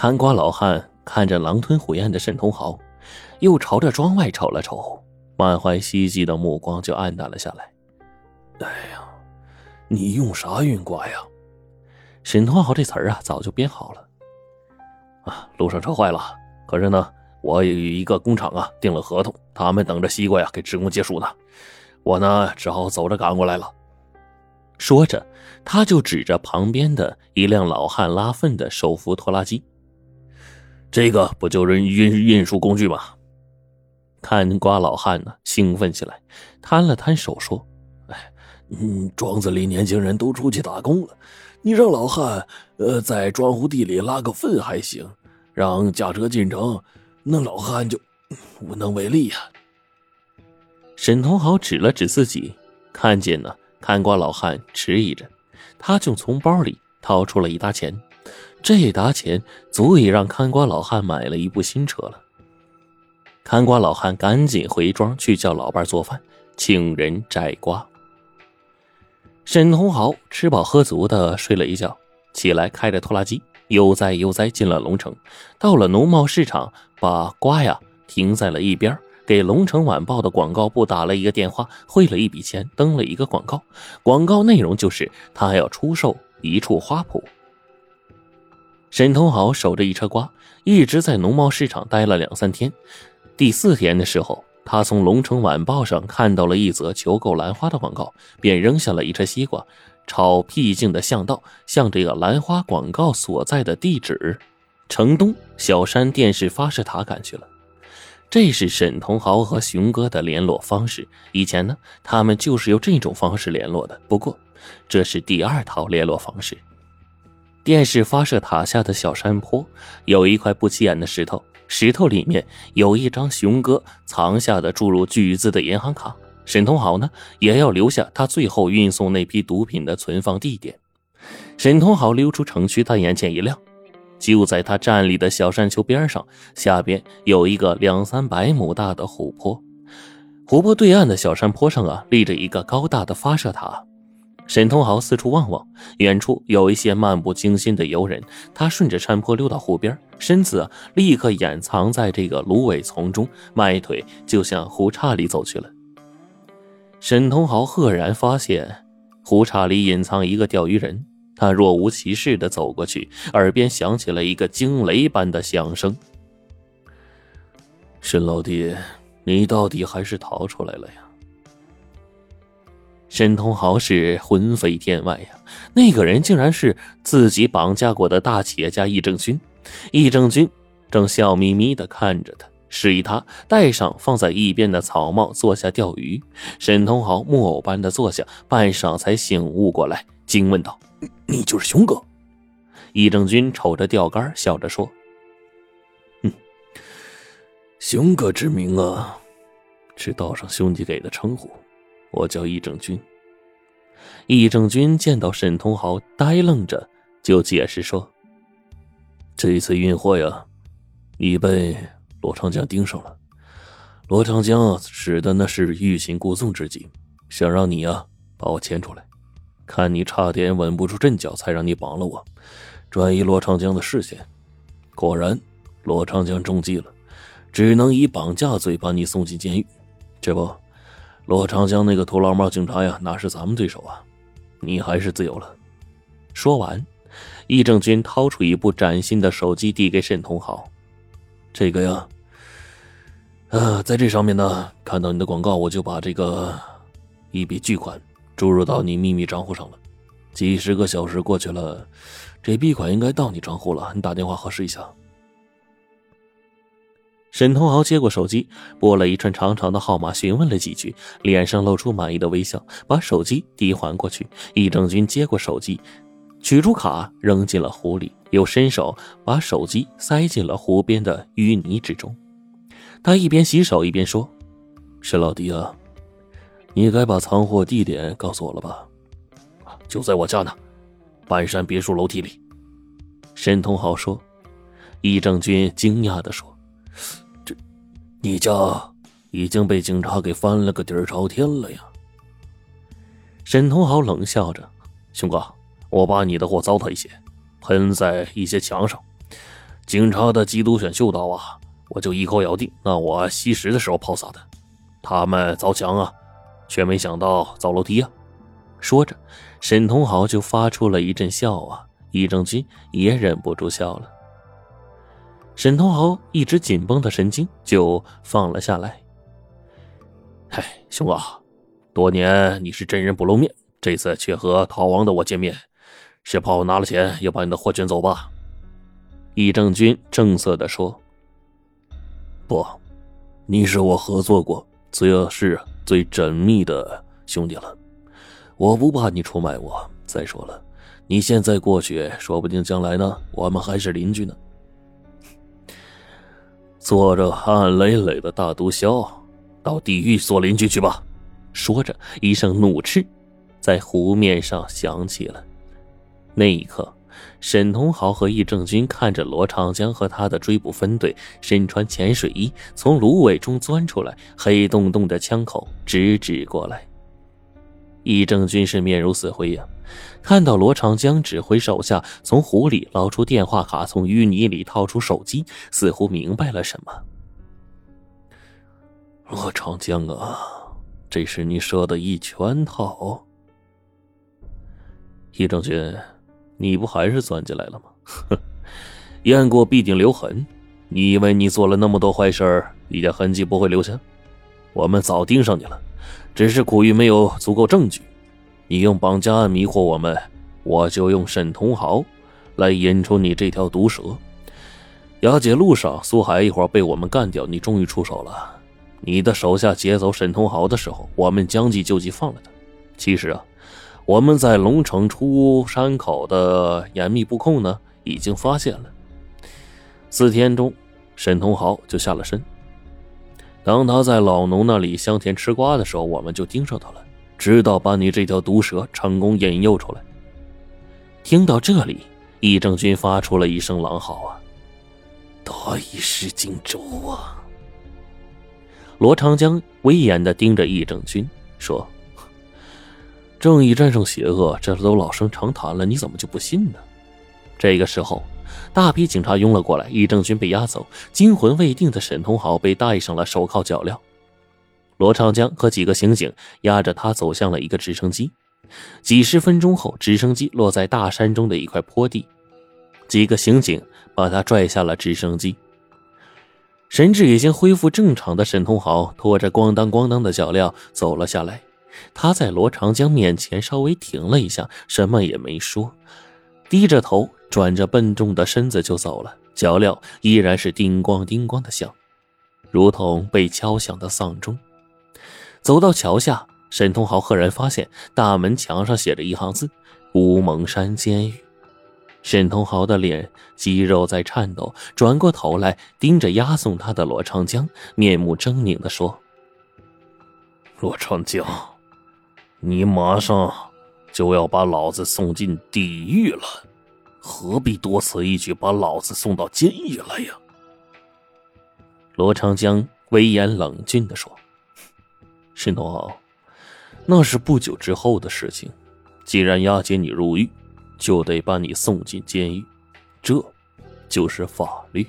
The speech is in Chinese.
看瓜老汉看着狼吞虎咽的沈同豪，又朝着庄外瞅了瞅，满怀希冀的目光就黯淡了下来。哎呀，你用啥运瓜呀？沈同豪这词儿啊，早就编好了。啊，路上车坏了，可是呢，我与一个工厂啊订了合同，他们等着西瓜呀给职工结束呢。我呢，只好走着赶过来了。说着，他就指着旁边的一辆老汉拉粪的手扶拖拉机。这个不就是运运输工具吗？看瓜老汉呢，兴奋起来，摊了摊手说：“哎，嗯，庄子里年轻人都出去打工了，你让老汉呃在庄户地里拉个粪还行，让驾车进城，那老汉就无能为力呀。”沈同豪指了指自己，看见呢，看瓜老汉迟疑着，他就从包里掏出了一沓钱，这沓钱足以让看瓜老汉买了一部新车了。看瓜老汉赶紧回庄去叫老伴做饭，请人摘瓜。沈同豪吃饱喝足的睡了一觉，起来开着拖拉机悠哉悠哉进了龙城，到了农贸市场，把瓜呀停在了一边。给《龙城晚报》的广告部打了一个电话，汇了一笔钱，登了一个广告。广告内容就是他要出售一处花圃。沈同豪守着一车瓜，一直在农贸市场待了两三天。第四天的时候，他从《龙城晚报》上看到了一则求购兰花的广告，便扔下了一车西瓜，朝僻静的巷道，向这个兰花广告所在的地址——城东小山电视发射塔赶去了。这是沈同豪和熊哥的联络方式。以前呢，他们就是用这种方式联络的。不过，这是第二套联络方式。电视发射塔下的小山坡有一块不起眼的石头，石头里面有一张熊哥藏下的注入巨资的银行卡。沈通豪呢，也要留下他最后运送那批毒品的存放地点。沈通豪溜出城区，他眼前一亮。就在他站立的小山丘边上，下边有一个两三百亩大的湖泊。湖泊对岸的小山坡上啊，立着一个高大的发射塔。沈通豪四处望望，远处有一些漫不经心的游人。他顺着山坡溜到湖边，身子立刻掩藏在这个芦苇丛中，迈腿就向湖岔里走去了。沈通豪赫然发现，湖岔里隐藏一个钓鱼人。他若无其事的走过去，耳边响起了一个惊雷般的响声。沈老弟，你到底还是逃出来了呀？沈通豪是魂飞天外呀！那个人竟然是自己绑架过的大企业家易正军。易正军正笑眯眯的看着他，示意他戴上放在一边的草帽，坐下钓鱼。沈通豪木偶般的坐下，半晌才醒悟过来，惊问道。你就是熊哥，易正军瞅着钓竿，笑着说：“哼，熊哥之名啊，是道上兄弟给的称呼，我叫易正军。”易正军见到沈通豪呆愣着，就解释说：“这次运货呀，你被罗长江盯上了。罗长江使的那是欲擒故纵之计，想让你呀把我牵出来。”看你差点稳不住阵脚，才让你绑了我，转移罗长江的视线。果然，罗长江中计了，只能以绑架罪把你送进监狱。这不，罗长江那个土老帽警察呀，哪是咱们对手啊？你还是自由了。说完，易正军掏出一部崭新的手机递给沈同豪：“这个呀，呃，在这上面呢，看到你的广告，我就把这个一笔巨款。”注入到你秘密账户上了，几十个小时过去了，这笔款应该到你账户了。你打电话核实一下。沈同豪接过手机，拨了一串长长的号码，询问了几句，脸上露出满意的微笑，把手机递还过去。易正军接过手机，取出卡扔进了湖里，又伸手把手机塞进了湖边的淤泥之中。他一边洗手一边说：“沈老弟啊。”你该把藏货地点告诉我了吧？就在我家呢，半山别墅楼梯里。沈同豪说。易正军惊讶的说：“这，你家已经被警察给翻了个底儿朝天了呀？”沈同豪冷笑着：“熊哥，我把你的货糟蹋一些，喷在一些墙上，警察的缉毒犬嗅到啊，我就一口咬定，那我吸食的时候抛洒的。他们凿墙啊，却没想到凿楼梯啊。说着，沈同豪就发出了一阵笑啊，易正军也忍不住笑了。沈同豪一直紧绷的神经就放了下来。嗨，兄啊，多年你是真人不露面，这次却和逃亡的我见面，是怕我拿了钱要把你的货卷走吧？易正军正色的说：“不，你是我合作过最是最缜密的兄弟了。”我不怕你出卖我。再说了，你现在过去，说不定将来呢，我们还是邻居呢。做着汗累累的大毒枭，到地狱做邻居去吧！说着，一声怒斥在湖面上响起了。那一刻，沈同豪和易正军看着罗长江和他的追捕分队身穿潜水衣从芦苇中钻出来，黑洞洞的枪口直指过来。易正军是面如死灰呀，看到罗长江指挥手下从湖里捞出电话卡，从淤泥里掏出手机，似乎明白了什么。罗长江啊，这是你设的一圈套。易正军，你不还是钻进来了吗？哼，雁过必定留痕。你以为你做了那么多坏事，一点痕迹不会留下？我们早盯上你了。只是苦于没有足够证据，你用绑架案迷惑我们，我就用沈同豪来引出你这条毒蛇。押解路上，苏海一伙被我们干掉，你终于出手了。你的手下劫走沈同豪的时候，我们将计就计放了他。其实啊，我们在龙城出山口的严密布控呢，已经发现了。四天中，沈同豪就下了身。当他在老农那里香甜吃瓜的时候，我们就盯上他了，直到把你这条毒蛇成功引诱出来。听到这里，易正军发出了一声狼嚎啊！大意失荆州啊！罗长江威严的盯着易正军说：“正义战胜邪恶，这都老生常谈了，你怎么就不信呢？”这个时候。大批警察拥了过来，易正军被押走，惊魂未定的沈同豪被戴上了手铐脚镣。罗长江和几个刑警押着他走向了一个直升机。几十分钟后，直升机落在大山中的一块坡地，几个刑警把他拽下了直升机。神志已经恢复正常的沈通豪拖着咣当咣当的脚镣走了下来，他在罗长江面前稍微停了一下，什么也没说，低着头。转着笨重的身子就走了，脚镣依然是叮咣叮咣的响，如同被敲响的丧钟。走到桥下，沈同豪赫然发现大门墙上写着一行字：“乌蒙山监狱。”沈同豪的脸肌肉在颤抖，转过头来盯着押送他的罗长江，面目狰狞地说：“罗长江，你马上就要把老子送进地狱了。”何必多此一举，把老子送到监狱来呀？罗长江威严冷峻的说：“沈同豪，那是不久之后的事情。既然押解你入狱，就得把你送进监狱，这就是法律。”